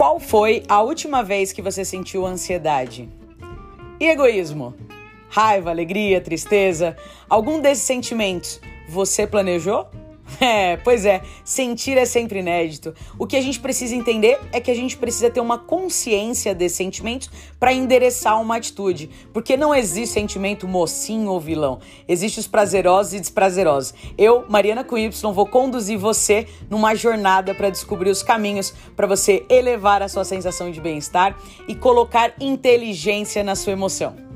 Qual foi a última vez que você sentiu ansiedade? E egoísmo? Raiva, alegria, tristeza? Algum desses sentimentos você planejou? É, pois é, sentir é sempre inédito. O que a gente precisa entender é que a gente precisa ter uma consciência desses sentimentos para endereçar uma atitude, porque não existe sentimento mocinho ou vilão. Existem os prazerosos e desprazerosos. Eu, Mariana com Y, vou conduzir você numa jornada para descobrir os caminhos para você elevar a sua sensação de bem-estar e colocar inteligência na sua emoção.